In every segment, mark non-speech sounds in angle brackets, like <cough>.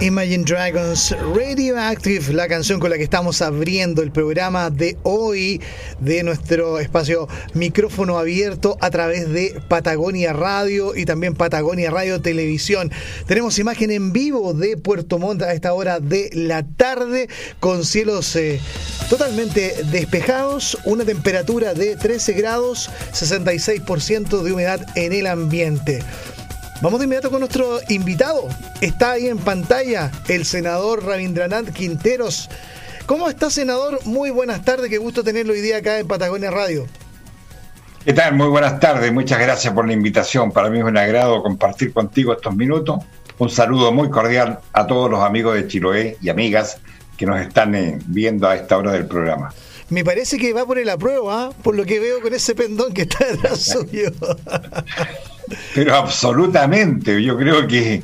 Imagine Dragons Radioactive, la canción con la que estamos abriendo el programa de hoy de nuestro espacio micrófono abierto a través de Patagonia Radio y también Patagonia Radio Televisión. Tenemos imagen en vivo de Puerto Montt a esta hora de la tarde con cielos eh, totalmente despejados, una temperatura de 13 grados, 66% de humedad en el ambiente. Vamos de inmediato con nuestro invitado. Está ahí en pantalla el senador Rabindranath Quinteros. ¿Cómo está, senador? Muy buenas tardes. Qué gusto tenerlo hoy día acá en Patagonia Radio. ¿Qué tal? Muy buenas tardes. Muchas gracias por la invitación. Para mí es un agrado compartir contigo estos minutos. Un saludo muy cordial a todos los amigos de Chiloé y amigas que nos están eh, viendo a esta hora del programa. Me parece que va por el apruebo, ¿ah? por lo que veo con ese pendón que está detrás <laughs> suyo. Pero absolutamente, yo creo que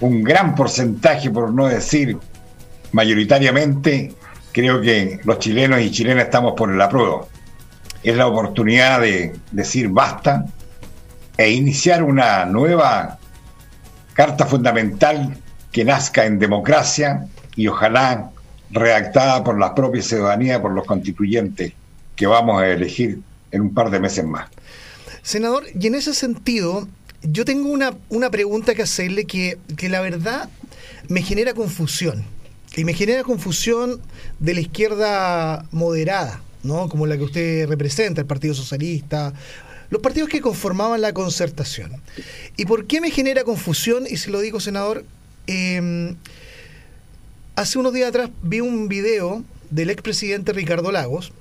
un gran porcentaje, por no decir mayoritariamente, creo que los chilenos y chilenas estamos por el apruebo. Es la oportunidad de decir basta e iniciar una nueva carta fundamental que nazca en democracia y ojalá redactada por la propia ciudadanía, por los constituyentes que vamos a elegir en un par de meses más. Senador, y en ese sentido, yo tengo una, una pregunta que hacerle que, que la verdad me genera confusión. Y me genera confusión de la izquierda moderada, ¿no? Como la que usted representa, el Partido Socialista, los partidos que conformaban la concertación. ¿Y por qué me genera confusión? Y se lo digo, senador, em, hace unos días atrás vi un video del expresidente Ricardo Lagos,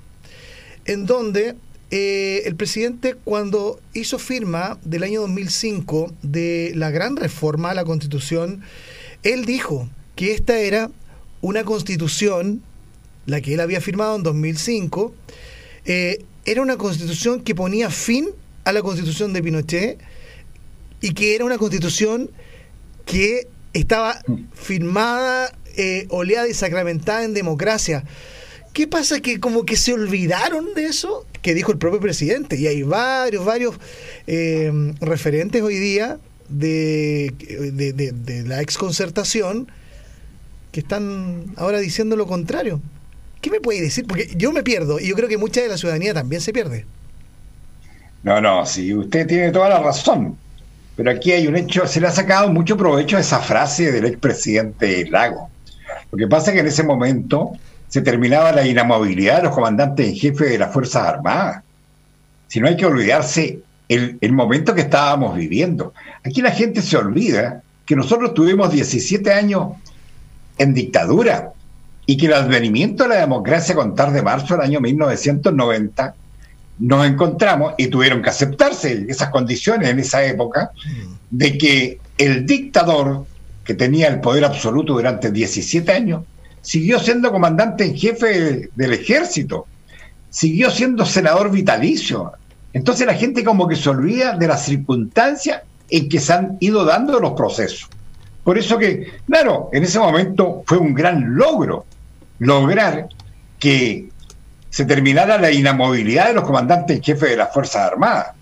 en donde eh, el presidente cuando hizo firma del año 2005 de la gran reforma a la constitución, él dijo que esta era una constitución, la que él había firmado en 2005, eh, era una constitución que ponía fin a la constitución de Pinochet y que era una constitución que estaba firmada, eh, oleada y sacramentada en democracia. ¿Qué pasa? Que como que se olvidaron de eso que dijo el propio presidente. Y hay varios, varios eh, referentes hoy día de, de, la exconcertación que están ahora diciendo lo contrario. ¿Qué me puede decir? Porque yo me pierdo y yo creo que mucha de la ciudadanía también se pierde. No, no, sí, usted tiene toda la razón. Pero aquí hay un hecho, se le ha sacado mucho provecho a esa frase del expresidente Lago. Lo que pasa es que en ese momento se terminaba la inamovilidad de los comandantes en jefe de las Fuerzas Armadas. Si no hay que olvidarse el, momento que estábamos viviendo. Aquí la gente se olvida que nosotros tuvimos 17 años en dictadura y que el advenimiento de la democracia con de marzo del año 1990 nos encontramos y tuvieron que aceptarse esas condiciones en esa época de que el dictador que tenía el poder absoluto durante 17 años siguió siendo comandante en jefe del ejército, siguió siendo senador vitalicio. Entonces la gente como que se olvida de las circunstancias en que se han ido dando los procesos. Por eso que, claro, en ese momento fue un gran logro lograr que se terminara la inamovilidad de los comandantes en jefe de las Fuerzas Armadas.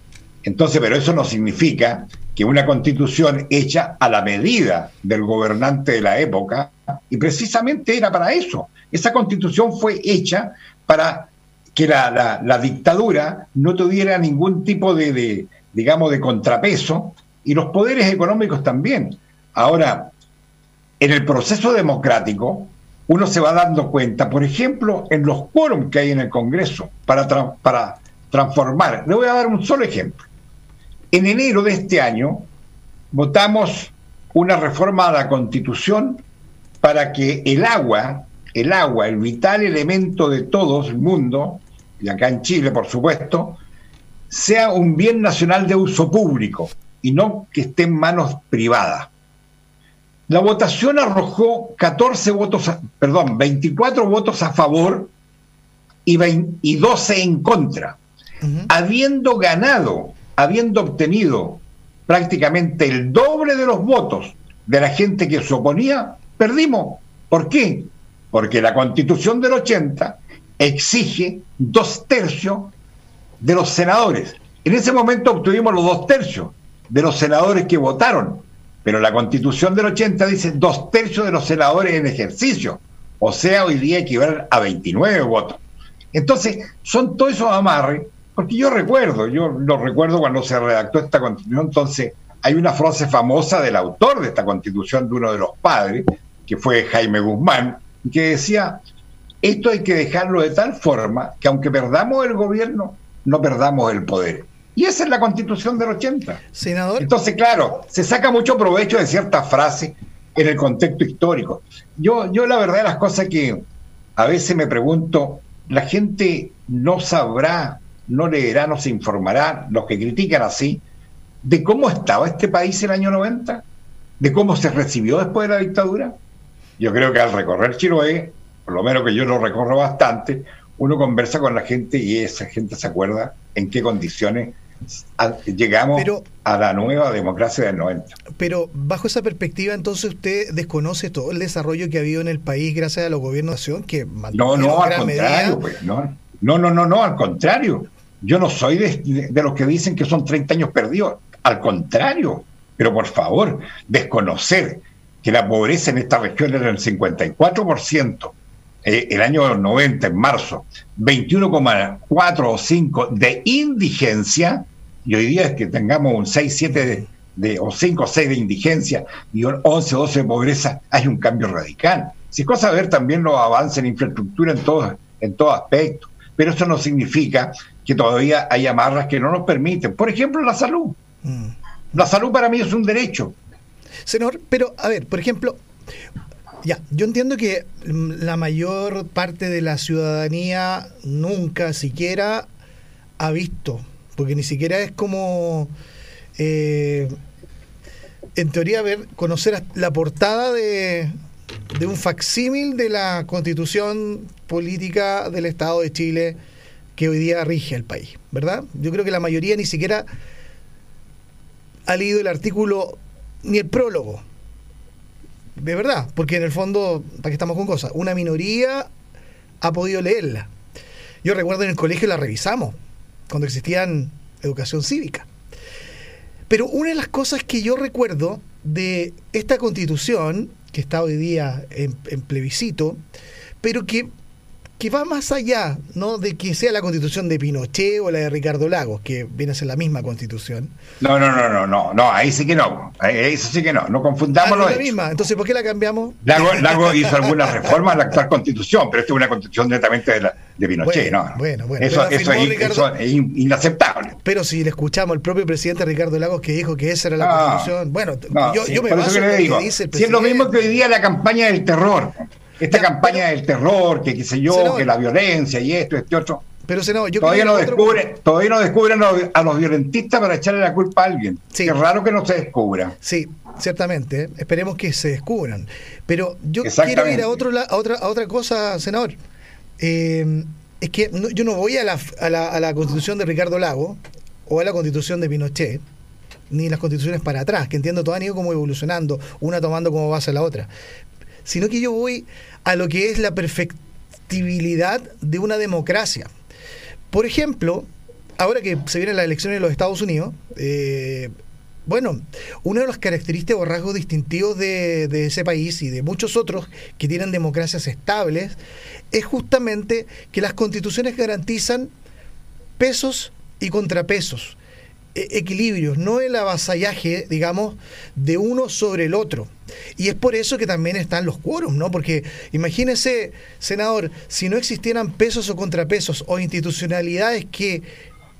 Entonces, pero eso no significa que una constitución hecha a la medida del gobernante de la época, y precisamente era para eso. Esa constitución fue hecha para que la, dictadura no tuviera ningún tipo de, digamos, de contrapeso, y los poderes económicos también. Ahora, en el proceso democrático, uno se va dando cuenta, por ejemplo, en los quórum que hay en el Congreso para, para transformar. Le voy a dar un solo ejemplo. En enero de este año votamos una reforma a la Constitución para que el agua, el agua, el vital elemento de todo el mundo, y acá en Chile, por supuesto, sea un bien nacional de uso público y no que esté en manos privadas. La votación arrojó 14 votos, perdón, 24 votos a favor y, y 12 en contra, habiendo ganado habiendo obtenido prácticamente el doble de los votos de la gente que se oponía, perdimos. ¿Por qué? Porque la constitución del 80 exige dos tercios de los senadores. En ese momento obtuvimos los dos tercios de los senadores que votaron. Pero la constitución del 80 dice dos tercios de los senadores en ejercicio. O sea, hoy día equivalen a 29 votos. Entonces, son todos esos amarres, porque yo recuerdo, yo lo recuerdo cuando se redactó esta constitución, entonces hay una frase famosa del autor de esta constitución, de uno de los padres, que fue Jaime Guzmán, que decía, esto hay que dejarlo de tal forma que aunque perdamos el gobierno, no perdamos el poder. Y esa es la constitución del 80. Senador. Entonces, claro, se saca mucho provecho de ciertas frases en el contexto histórico. Yo, yo la verdad las cosas que a veces me pregunto, la gente no sabrá, no leerá, no se informará, los que critican así, de cómo estaba este país en el año 90, de cómo se recibió después de la dictadura. Yo creo que al recorrer Chiloé, por lo menos que yo lo recorro bastante, uno conversa con la gente y esa gente se acuerda en qué condiciones llegamos a la nueva democracia del 90. Pero bajo esa perspectiva, entonces usted desconoce todo el desarrollo que ha habido en el país gracias a los gobiernos de nación que No, no, al contrario, pues, no, no, no, no, al contrario. Yo no soy de, de, los que dicen que son 30 años perdidos. Al contrario, pero por favor, desconocer que la pobreza en esta región era del 54%, eh, el año 90, en marzo, 21,4 o 5 de indigencia, y hoy día es que tengamos un 6, 7 de, o 5 o 6 de indigencia y un 11 o 12 de pobreza, hay un cambio radical. Si es cosa ver también los avances en infraestructura en todo, en todo aspecto, pero eso no significa que todavía hay amarras que no nos permiten. Por ejemplo, la salud. Mm. La salud para mí es un derecho. Senador, pero a ver, por ejemplo, ya, yo entiendo que la mayor parte de la ciudadanía nunca siquiera ha visto, porque ni siquiera es como, eh, en teoría, ver, conocer la portada de, de un facsímil de la constitución política del Estado de Chile que hoy día rige el país, ¿verdad? Yo creo que la mayoría ni siquiera ha leído el artículo ni el prólogo de verdad, porque en el fondo, para que estamos con cosas, una minoría ha podido leerla. Yo recuerdo en el colegio la revisamos, cuando existían educación cívica. Pero una de las cosas que yo recuerdo de esta constitución, que está hoy día en plebiscito, pero que que va más allá ¿no? de que sea la constitución de Pinochet o la de Ricardo Lagos, que viene a ser la misma constitución. No, no, no, no, no, no, ahí sí que no, eso sí que no, no confundamos ah, la misma, entonces ¿por qué la cambiamos? Lagos, hizo <laughs> algunas reformas a la actual constitución, pero esta es una constitución netamente de, de Pinochet, ¿no? Bueno, bueno. Eso, eso, es, inaceptable. Pero si le escuchamos al propio presidente Ricardo Lagos que dijo que esa era la constitución, bueno, yo, yo me baso en lo que dice el presidente. Si es lo mismo que hoy día la campaña del terror esta campaña del terror, que qué sé yo, que la violencia y esto, este otro. Pero yo todavía no descubre, todavía no descubren a los, violentistas para echarle la culpa a alguien. Sí. Es raro que no se descubra. Sí, ciertamente. ¿eh? Esperemos que se descubran. Pero yo quiero ir a otro a otra a otra cosa, senador. Eh, es que yo no voy a la, a la, a la constitución de Ricardo Lago o a la constitución de Pinochet ni las constituciones para atrás, que entiendo todas han ido como evolucionando, una tomando como base a la otra sino que yo voy a lo que es la perfectibilidad de una democracia. Por ejemplo, ahora que se vienen las elecciones en los Estados Unidos, eh, bueno, una de las características o rasgos distintivos de, de, ese país y de muchos otros que tienen democracias estables es justamente que las constituciones garantizan pesos y contrapesos, equilibrios, no el avasallaje, digamos, de uno sobre el otro. Y es por eso que también están los quórums, ¿no? Porque imagínese, senador, si no existieran pesos o contrapesos o institucionalidades que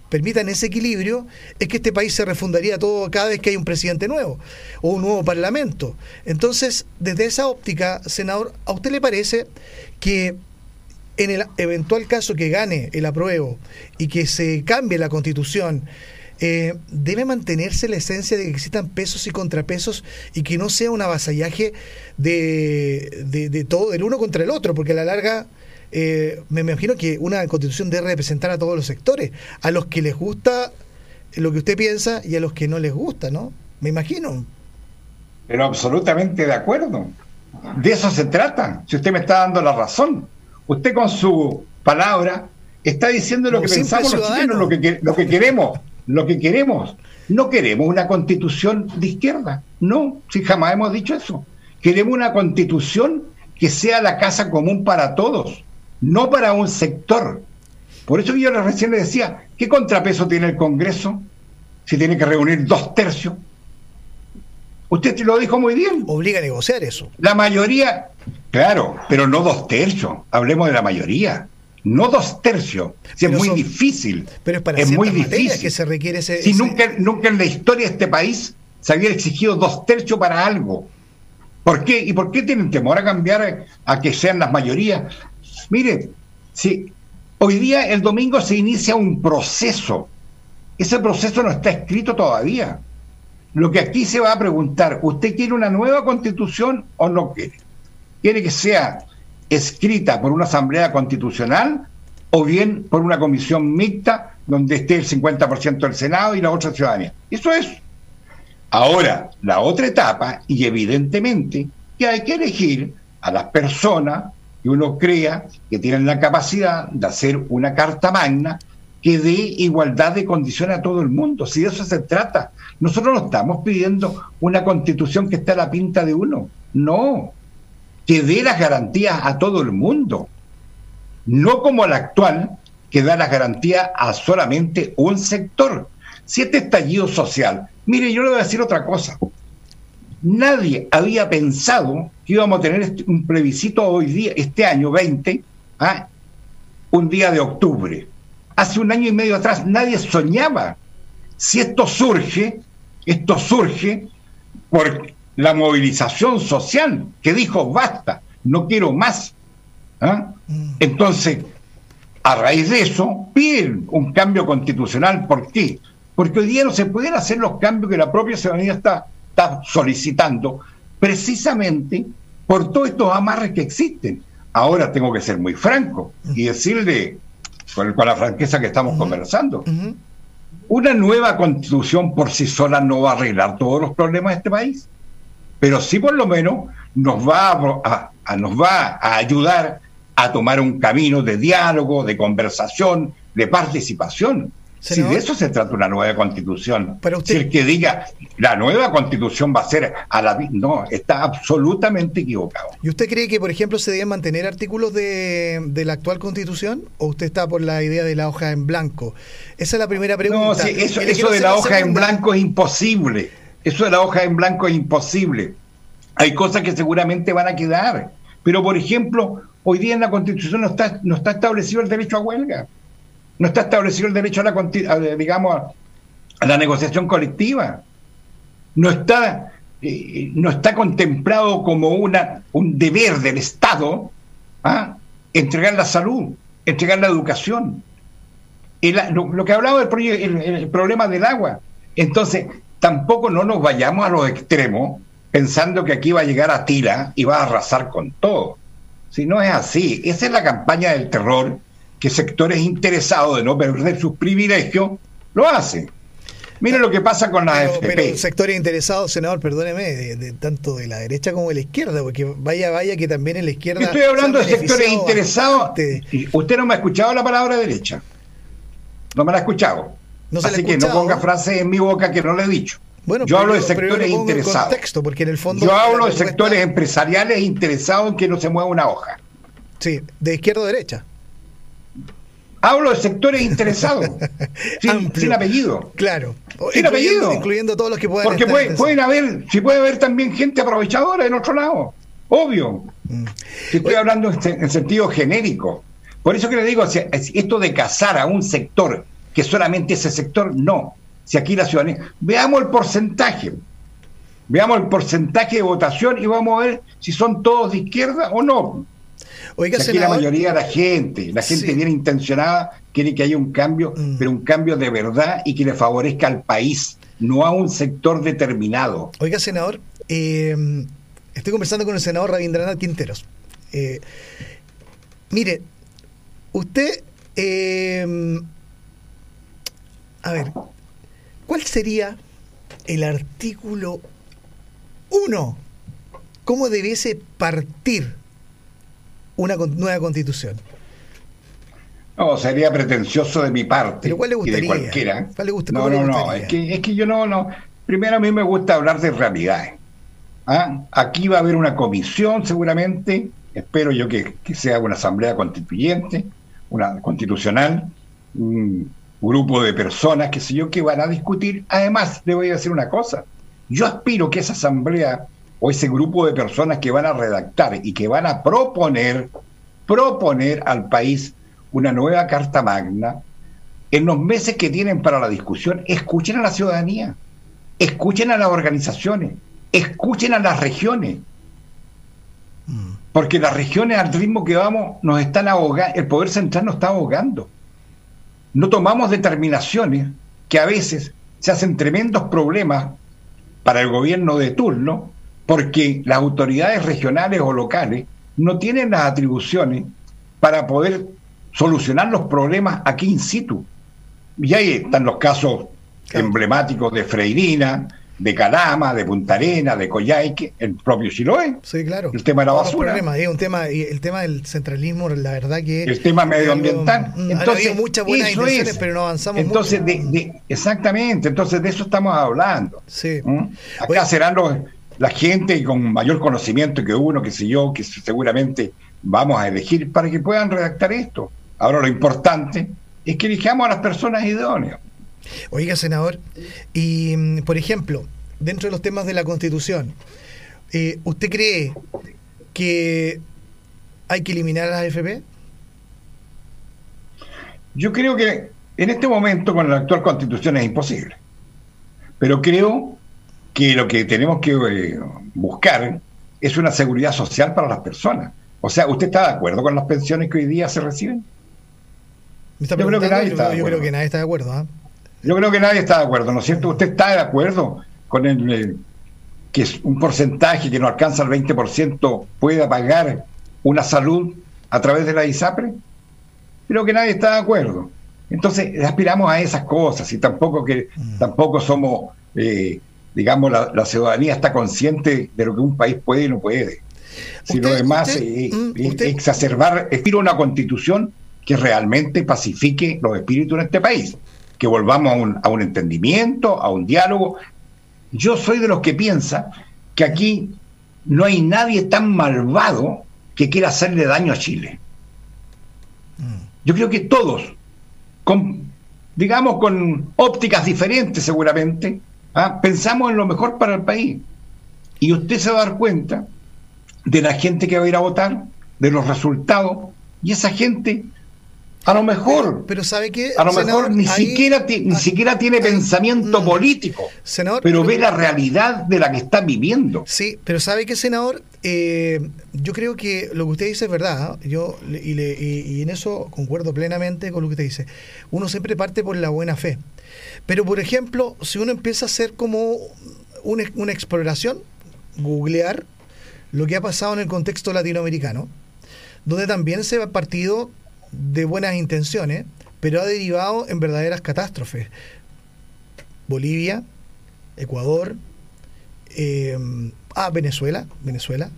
permitan ese equilibrio, es que este país se refundaría todo cada vez que hay un presidente nuevo o un nuevo parlamento. Entonces, desde esa óptica, senador, ¿a usted le parece que en el eventual caso que gane el apruebo y que se cambie la constitución, eh, debe mantenerse la esencia de que existan pesos y contrapesos y que no sea un avasallaje de, de, todo, del uno contra el otro, porque a la larga eh, me imagino que una constitución debe representar a todos los sectores, a los que les gusta lo que usted piensa y a los que no les gusta, ¿no? Me imagino. Pero absolutamente de acuerdo. De eso se trata. Si usted me está dando la razón, usted con su palabra está diciendo lo que pensamos los chilenos, lo que, lo que queremos lo que queremos. No queremos una constitución de izquierda, No, si jamás hemos dicho eso. Queremos una constitución que sea la casa común para todos, no para un sector. Por eso yo recién le decía, ¿qué contrapeso tiene el Congreso si tiene que reunir dos tercios? Usted lo dijo muy bien. Obliga a negociar eso. La mayoría, claro, pero no dos tercios. Hablemos de la mayoría. No dos tercios. Si es muy difícil. Pero es para es muy difícil. que se requiere ese. Si Nunca, nunca en la historia de este país se había exigido dos tercios para algo. ¿Por qué? ¿Y por qué tienen temor a cambiar a que sean las mayorías? Mire, si hoy día, el domingo, se inicia un proceso. Ese proceso no está escrito todavía. Lo que aquí se va a preguntar, ¿usted quiere una nueva constitución o no quiere? ¿Quiere que sea escrita por una asamblea constitucional o bien por una comisión mixta donde esté el 50% del Senado y la otra ciudadanía? Eso es. Ahora, la otra etapa, y evidentemente que hay que elegir a las personas que uno crea que tienen la capacidad de hacer una carta magna que dé igualdad de condiciones a todo el mundo. Si de eso se trata, nosotros no estamos pidiendo una constitución que esté a la pinta de uno. No, que dé las garantías a todo el mundo. No como la actual, que da las garantías a solamente un sector. Si este estallido social, mire, yo le voy a decir otra cosa. Nadie había pensado que íbamos a tener este, un plebiscito hoy día, este año 20, ¿ah? un día de octubre hace un año y medio atrás nadie soñaba. Si esto surge, esto surge por la movilización social que dijo basta, no quiero más. ¿ah? Mm. Entonces, a raíz de eso, piden un cambio constitucional. ¿Por qué? Porque hoy día no se pueden hacer los cambios que la propia ciudadanía está, está solicitando, precisamente por todos estos amarres que existen. Ahora tengo que ser muy franco y decirle con, la franqueza que estamos conversando. Una nueva constitución por sí sola no va a arreglar todos los problemas de este país, pero sí por lo menos nos va a, nos va a ayudar a tomar un camino de diálogo, de conversación, de participación. Si de eso se trata una nueva constitución. Si el que diga la nueva constitución va a ser a la no, está absolutamente equivocado. ¿Y usted cree que, por ejemplo, se deben mantener artículos de, la actual constitución o usted está por la idea de la hoja en blanco? Esa es la primera pregunta. No, sí, eso, eso de la hoja en blanco es imposible. Eso de la hoja en blanco es imposible. Hay cosas que seguramente van a quedar. Pero, por ejemplo, hoy día en la constitución no está, no está establecido el derecho a huelga. No está establecido el derecho a la, digamos, a la negociación colectiva. No está, eh, no está contemplado como una, un deber del Estado ¿ah? entregar la salud, entregar la educación. lo, que hablaba del el, problema del agua. Entonces, tampoco no nos vayamos a los extremos pensando que aquí va a llegar a tira y va a arrasar con todo. Si no es así, esa es la campaña del terror que sectores interesados de no perder sus privilegios lo hacen. Mire lo que pasa con las FP. sectores interesados, senador, perdóneme, de, tanto de la derecha como de la izquierda, porque vaya, vaya que también en la izquierda. Estoy hablando de sectores interesados. Usted no me ha escuchado la palabra derecha. No me la ha escuchado. Así que no ponga frases en mi boca que no le he dicho. Bueno, yo hablo de sectores interesados. Contexto, porque en el fondo yo hablo de sectores empresariales interesados en que no se mueva una hoja. Sí, de izquierda o derecha. Hablo de sectores interesados, <laughs> sin, apellido. Claro. Sin apellido. Incluyendo todos los que puedan. Porque pueden haber, si puede haber también gente aprovechadora en otro lado. Obvio. Mm. estoy hablando en, sentido genérico. Por eso que le digo, esto de casar a un sector, que solamente ese sector, no. Si aquí la ciudadanía. Veamos el porcentaje. Veamos el porcentaje de votación y vamos a ver si son todos de izquierda o no. Oiga, Aquí la mayoría de la gente, la gente bien intencionada, quiere que haya un cambio, mm. pero un cambio de verdad y que le favorezca al país, no a un sector determinado. Oiga, senador, eh, estoy conversando con el senador Rabindranath Quinteros. Eh, mire, usted, eh, a ver, ¿cuál sería el artículo 1? ¿Cómo debiese partir una nueva constitución. No, sería pretencioso de mi parte. ¿Pero cuál le gustaría? Y de cualquiera. ¿Cuál le gusta, no, no, no, es que, es que yo no, no. Primero a mí me gusta hablar de realidades. ¿ah? Aquí va a haber una comisión seguramente, espero yo que, que sea una asamblea constituyente, una constitucional, un grupo de personas, que sé yo, que van a discutir. Además, le voy a decir una cosa, yo aspiro que esa asamblea o ese grupo de personas que van a redactar y que van a proponer, proponer al país una nueva Carta Magna, en los meses que tienen para la discusión, escuchen a la ciudadanía, escuchen a las organizaciones, escuchen a las regiones. Mm. Porque las regiones al ritmo que vamos nos están ahogando, el poder central nos está ahogando. No tomamos determinaciones que a veces se hacen tremendos problemas para el gobierno de turno porque las autoridades regionales o locales no tienen las atribuciones para poder solucionar los problemas aquí in situ. Y ahí están los casos emblemáticos de Freirina, de Calama, de Punta Arena, de Coyhaique, el propio Chiloé. Sí, claro. El tema de la basura. es un tema, el tema del centralismo, la verdad que... El tema medioambiental. Entonces, muchas buenas intenciones, pero no avanzamos entonces, De, exactamente, entonces de eso estamos hablando. Sí. ¿Mm? Acá serán los, la gente con mayor conocimiento que uno, que sé yo, que seguramente vamos a elegir para que puedan redactar esto. Ahora lo importante es que elijamos a las personas idóneas. Oiga, senador, y mm, por ejemplo, dentro de los temas de la Constitución, eh, ¿usted cree que hay que eliminar a las AFP? Yo creo que en este momento con la actual Constitución es imposible. Pero creo que lo que tenemos que eh, buscar es una seguridad social para las personas. O sea, ¿usted está de acuerdo con las pensiones que hoy día se reciben? yo creo que nadie está de. Yo creo que nadie está de acuerdo. ¿ah? Yo creo que nadie está de acuerdo, ¿no es cierto? ¿Usted está de acuerdo con el, que es un porcentaje que no alcanza el 20% pueda pagar una salud a través de la ISAPRE? Creo que nadie está de acuerdo. Entonces aspiramos a esas cosas y tampoco que mm. tampoco somos, eh, digamos, la, ciudadanía está consciente de lo que un país puede y no puede. Si lo demás es mm, exacerbar, estiro una constitución que realmente pacifique los espíritus en este país que volvamos a un, a un entendimiento, a un diálogo. Yo soy de los que piensa que aquí no hay nadie tan malvado que quiera hacerle daño a Chile. Yo creo que todos, con, digamos con ópticas diferentes seguramente, ¿ah? pensamos en lo mejor para el país. Y usted se va a dar cuenta de la gente que va a ir a votar, de los resultados, y esa gente a lo mejor. Pero, sabe que. A lo mejor ni, siquiera, ni siquiera tiene pensamiento mm, político. Senador, pero, ve la realidad de la que está viviendo. Sí, pero sabe que, senador, eh, yo creo que lo que usted dice es verdad. ¿ah? Yo y, le, y, en eso concuerdo plenamente con lo que usted dice. Uno siempre parte por la buena fe. Pero, por ejemplo, si uno empieza a hacer como una, una exploración, googlear lo que ha pasado en el contexto latinoamericano, donde también se ha partido de buenas intenciones, pero ha derivado en verdaderas catástrofes. Bolivia, Ecuador, eh, ah, Venezuela, Venezuela,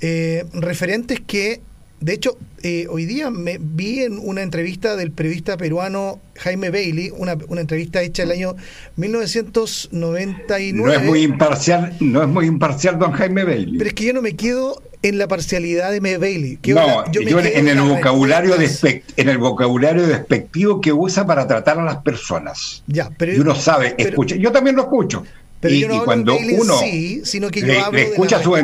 eh, referentes que, de hecho, eh, hoy día me vi en una entrevista del periodista peruano Jaime Bailey, una, una entrevista hecha el año 1999. No es muy imparcial, no es muy imparcial don Jaime Bailey. Pero es que yo no me quedo en la parcialidad de Bailey. no, yo, en, el vocabulario en el vocabulario despectivo que usa para tratar a las personas. Ya, pero y uno sabe, escucha, yo también lo escucho. Pero y, yo no cuando uno sí, sino que yo le, hablo escucha su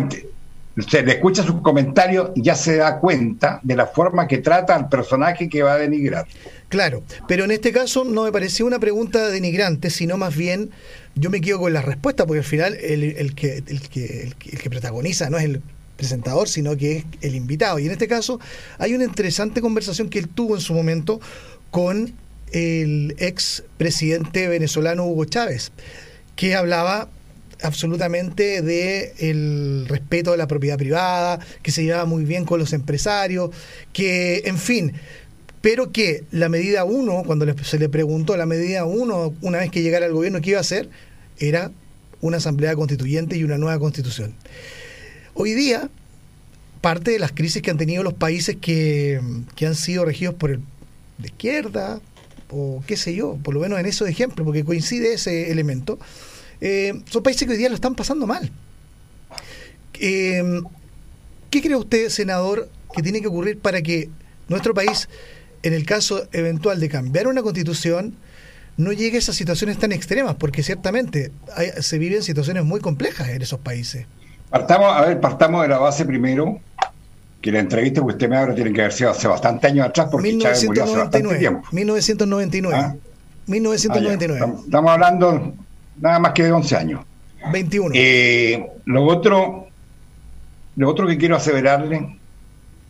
se le escucha sus comentarios y ya se da cuenta de la forma que trata al personaje que va a denigrar. Claro, pero en este caso no me pareció una pregunta denigrante, sino más bien yo me quedo con la respuesta, porque al final el, el, que, el, que, el, que protagoniza no es el presentador, sino que es el invitado. Y en este caso hay una interesante conversación que él tuvo en su momento con el ex presidente venezolano Hugo Chávez, que hablaba absolutamente de el respeto de la propiedad privada, que se llevaba muy bien con los empresarios, que, en fin, pero que la medida uno, cuando se le preguntó la medida uno, una vez que llegara al gobierno, ¿qué iba a hacer? Era una asamblea constituyente y una nueva constitución. Hoy día, parte de las crisis que han tenido los países que, han sido regidos por el, de izquierda, o qué sé yo, por lo menos en esos ejemplos, porque coincide ese elemento, eh, son países que hoy día lo están pasando mal. Eh, ¿Qué cree usted, senador, que tiene que ocurrir para que nuestro país, en el caso eventual de cambiar una constitución, no llegue a esas situaciones tan extremas? Porque ciertamente se viven situaciones muy complejas en esos países. Partamos, a ver, partamos de la base primero, que la entrevista que usted me abre tiene que haber sido hace bastante años atrás, porque 1999, Chávez murió hace bastante tiempo. 1999. 1999. Ah, estamos hablando nada más que de 11 años. 21. Eh, lo otro, lo otro que quiero aseverarle,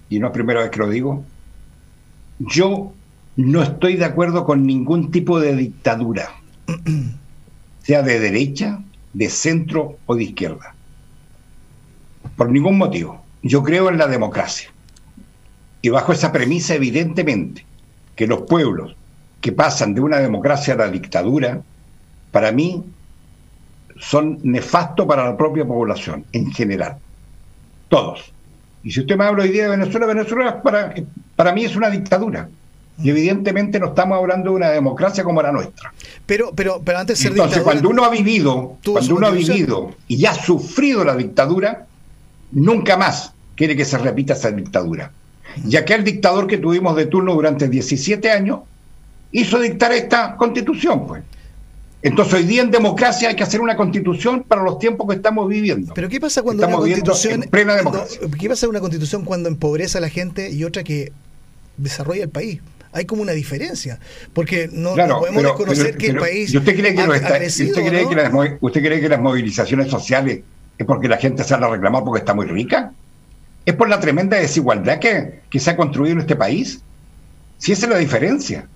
y no es primera vez que lo digo, yo no estoy de acuerdo con ningún tipo de dictadura, <clears throat> sea de derecha, de centro o de izquierda. Por ningún motivo. Yo creo en la democracia. Y bajo esa premisa, evidentemente, que los pueblos que pasan de una democracia a la dictadura, para mí, son nefastos para la propia población en general. Todos. Y si usted me habla hoy día de Venezuela, Venezuela para, para mí es una dictadura. Y evidentemente no estamos hablando de una democracia como la nuestra. Pero, pero, pero antes de ser Entonces, cuando uno ha vivido, cuando uno ha vivido y ya ha sufrido la dictadura, nunca más quiere que se repita esa dictadura. Y aquel dictador que tuvimos de turno durante 17 años hizo dictar esta constitución, pues. Entonces hoy día en democracia hay que hacer una constitución para los tiempos que estamos viviendo. Pero ¿qué pasa cuando estamos una constitución en plena democracia? ¿Qué pasa una constitución cuando empobrece a la gente y otra que desarrolla el país? Hay como una diferencia, porque no, podemos reconocer que el país usted cree que, usted, cree que las, ¿Usted cree que las movilizaciones sociales es porque la gente sale a reclamar porque está muy rica? ¿Es por la tremenda desigualdad que, que se ha construido en este país? Si esa es la diferencia.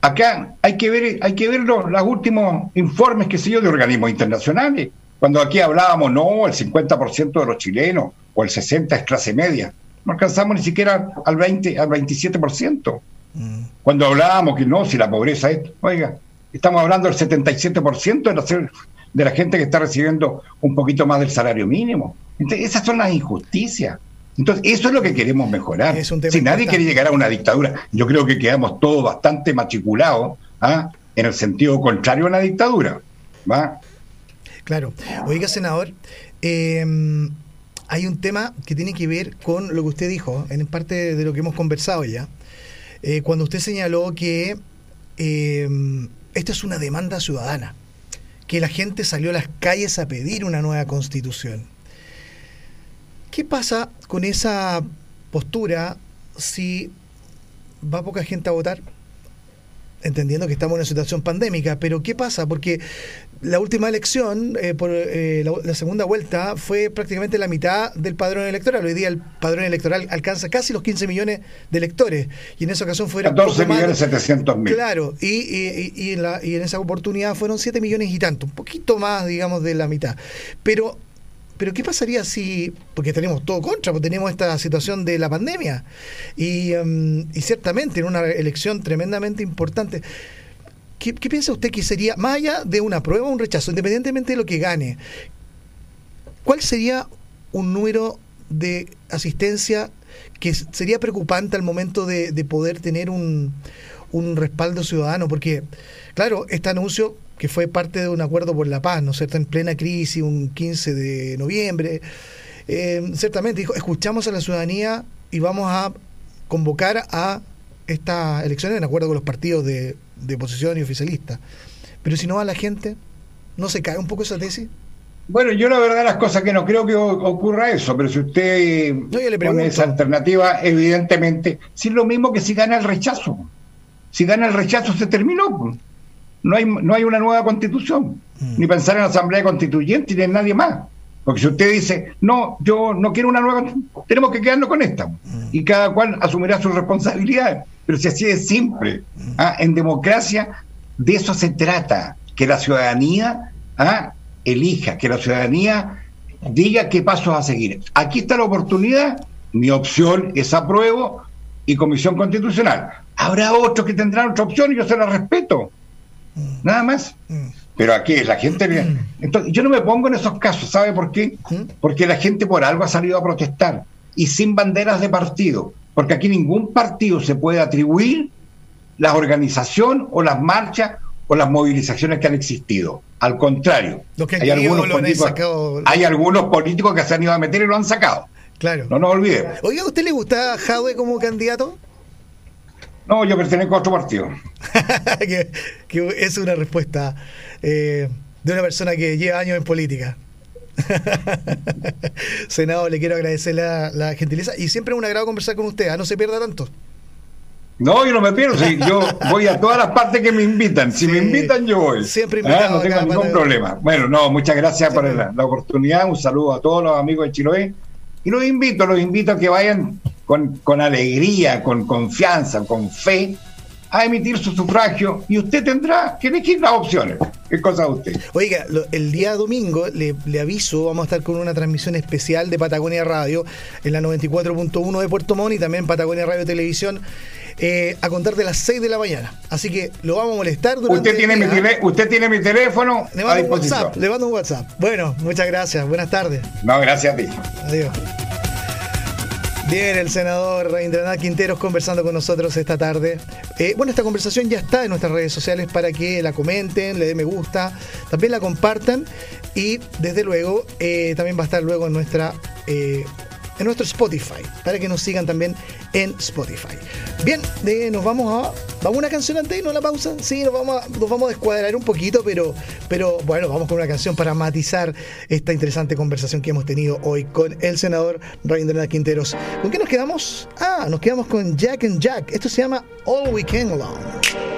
Acá hay que ver, hay que ver los, últimos informes, que sé yo, de organismos internacionales. Cuando aquí hablábamos, no, el 50% de los chilenos o el 60% es clase media. No alcanzamos ni siquiera al 20, al 27%. Mm. Cuando hablábamos que no, si la pobreza es, oiga, estamos hablando del 77% de la, de la gente que está recibiendo un poquito más del salario mínimo. Entonces, esas son las injusticias. Entonces, eso es lo que queremos mejorar. si nadie quiere llegar a una dictadura, yo creo que quedamos todos bastante matriculados ¿ah? en el sentido contrario a la dictadura. ¿va? Claro. Oiga, senador, em, hay un tema que tiene que ver con lo que usted dijo, en parte de lo que hemos conversado ya. Eh, cuando usted señaló que eh, esta es una demanda ciudadana, que la gente salió a las calles a pedir una nueva constitución. ¿Qué pasa con esa postura si va poca gente a votar? entendiendo que estamos en una situación pandémica, pero ¿qué pasa? Porque la última elección, eh, por eh, la, segunda vuelta, fue prácticamente la mitad del padrón electoral. Hoy día el padrón electoral alcanza casi los 15 millones de electores, y en esa ocasión fueron... 14 millones 700 mil. Claro, y, y, y, en la, y en esa oportunidad fueron 7 millones y tanto, un poquito más, digamos, de la mitad. Pero pero ¿qué pasaría si, porque tenemos todo contra, porque tenemos esta situación de la pandemia y, em, ciertamente en una elección tremendamente importante, ¿qué, piensa usted que sería, más allá de una prueba o un rechazo, independientemente de lo que gane, cuál sería un número de asistencia que sería preocupante al momento de, de poder tener un respaldo ciudadano? Porque, claro, este anuncio que fue parte de un acuerdo por la paz, ¿no es cierto?, en plena crisis, un 15 de noviembre. Eh, ciertamente dijo, escuchamos a la ciudadanía y vamos a convocar a estas elecciones en acuerdo con los partidos de, oposición y oficialista. Pero si no va la gente, ¿no se cae un poco esa tesis? Bueno, yo la verdad las cosas que no creo que ocurra eso, pero si usted pone esa alternativa, evidentemente, si es lo mismo que si gana el rechazo. Si gana el rechazo se terminó no hay, no hay una nueva constitución, mm. ni pensar en la asamblea constituyente ni en nadie más. Porque si usted dice, no, yo no quiero una nueva, tenemos que quedarnos con esta. Mm. Y cada cual asumirá su responsabilidad. Pero si así es simple, mm. ¿ah? en democracia de eso se trata, que la ciudadanía ¿ah? elija, que la ciudadanía diga qué pasos a seguir. Aquí está la oportunidad, mi opción es apruebo y comisión constitucional. Habrá otros que tendrán otra opción y yo se la respeto. Nada más. Pero aquí la gente... Entonces, yo no me pongo en esos casos, ¿sabe por qué? Porque la gente por algo ha salido a protestar y sin banderas de partido, porque aquí ningún partido se puede atribuir la organización o las marchas con las movilizaciones que han existido. Al contrario, hay, algunos políticos, hay algunos políticos que se han ido a meter y lo han sacado. Claro. No nos olvidemos. Oiga, ¿a usted le gusta Jadwe como candidato? No, yo pertenezco a otro partido. <laughs> que, es una respuesta eh, de una persona que lleva años en política. <laughs> Senador, le quiero agradecer la, gentileza y siempre es un agrado conversar con usted. ¿ah? No se pierda tanto. No, yo no me pierdo. yo voy a todas las partes que me invitan. Si me invitan, yo voy. Siempre ah, no tengo ningún problema. Bueno, no, muchas gracias por la, oportunidad. Un saludo a todos los amigos de Chiloé. Y los invito, los invito a que vayan con, con alegría, con confianza, con fe a emitir su sufragio y usted tendrá que elegir las opciones. ¿Qué cosa usted? Oiga, el día domingo le, le, aviso, vamos a estar con una transmisión especial de Patagonia Radio en la 94.1 de Puerto Montt y también Patagonia Radio Televisión eh, a contar de las 6 de la mañana. Así que lo vamos a molestar durante usted tiene, mi, usted tiene mi teléfono le mando Un WhatsApp, le mando un WhatsApp. Bueno, muchas gracias. Buenas tardes. No, gracias a ti. Adiós. Bien, el senador Reindranath Quinteros conversando con nosotros esta tarde. Eh, bueno, esta conversación ya está en nuestras redes sociales para que la comenten, le den me gusta, también la compartan y desde luego eh, también va a estar luego en nuestra en nuestro Spotify, para que nos sigan también en Spotify. Bien, nos vamos a. ¿Vamos a una canción antes no la pausa? Sí, nos vamos a, nos vamos a descuadrar un poquito, pero, pero bueno, vamos con una canción para matizar esta interesante conversación que hemos tenido hoy con el senador Rabindranath Quinteros. ¿Con qué nos quedamos? Ah, nos quedamos con Jack and Jack. Esto se llama All We Can Alone.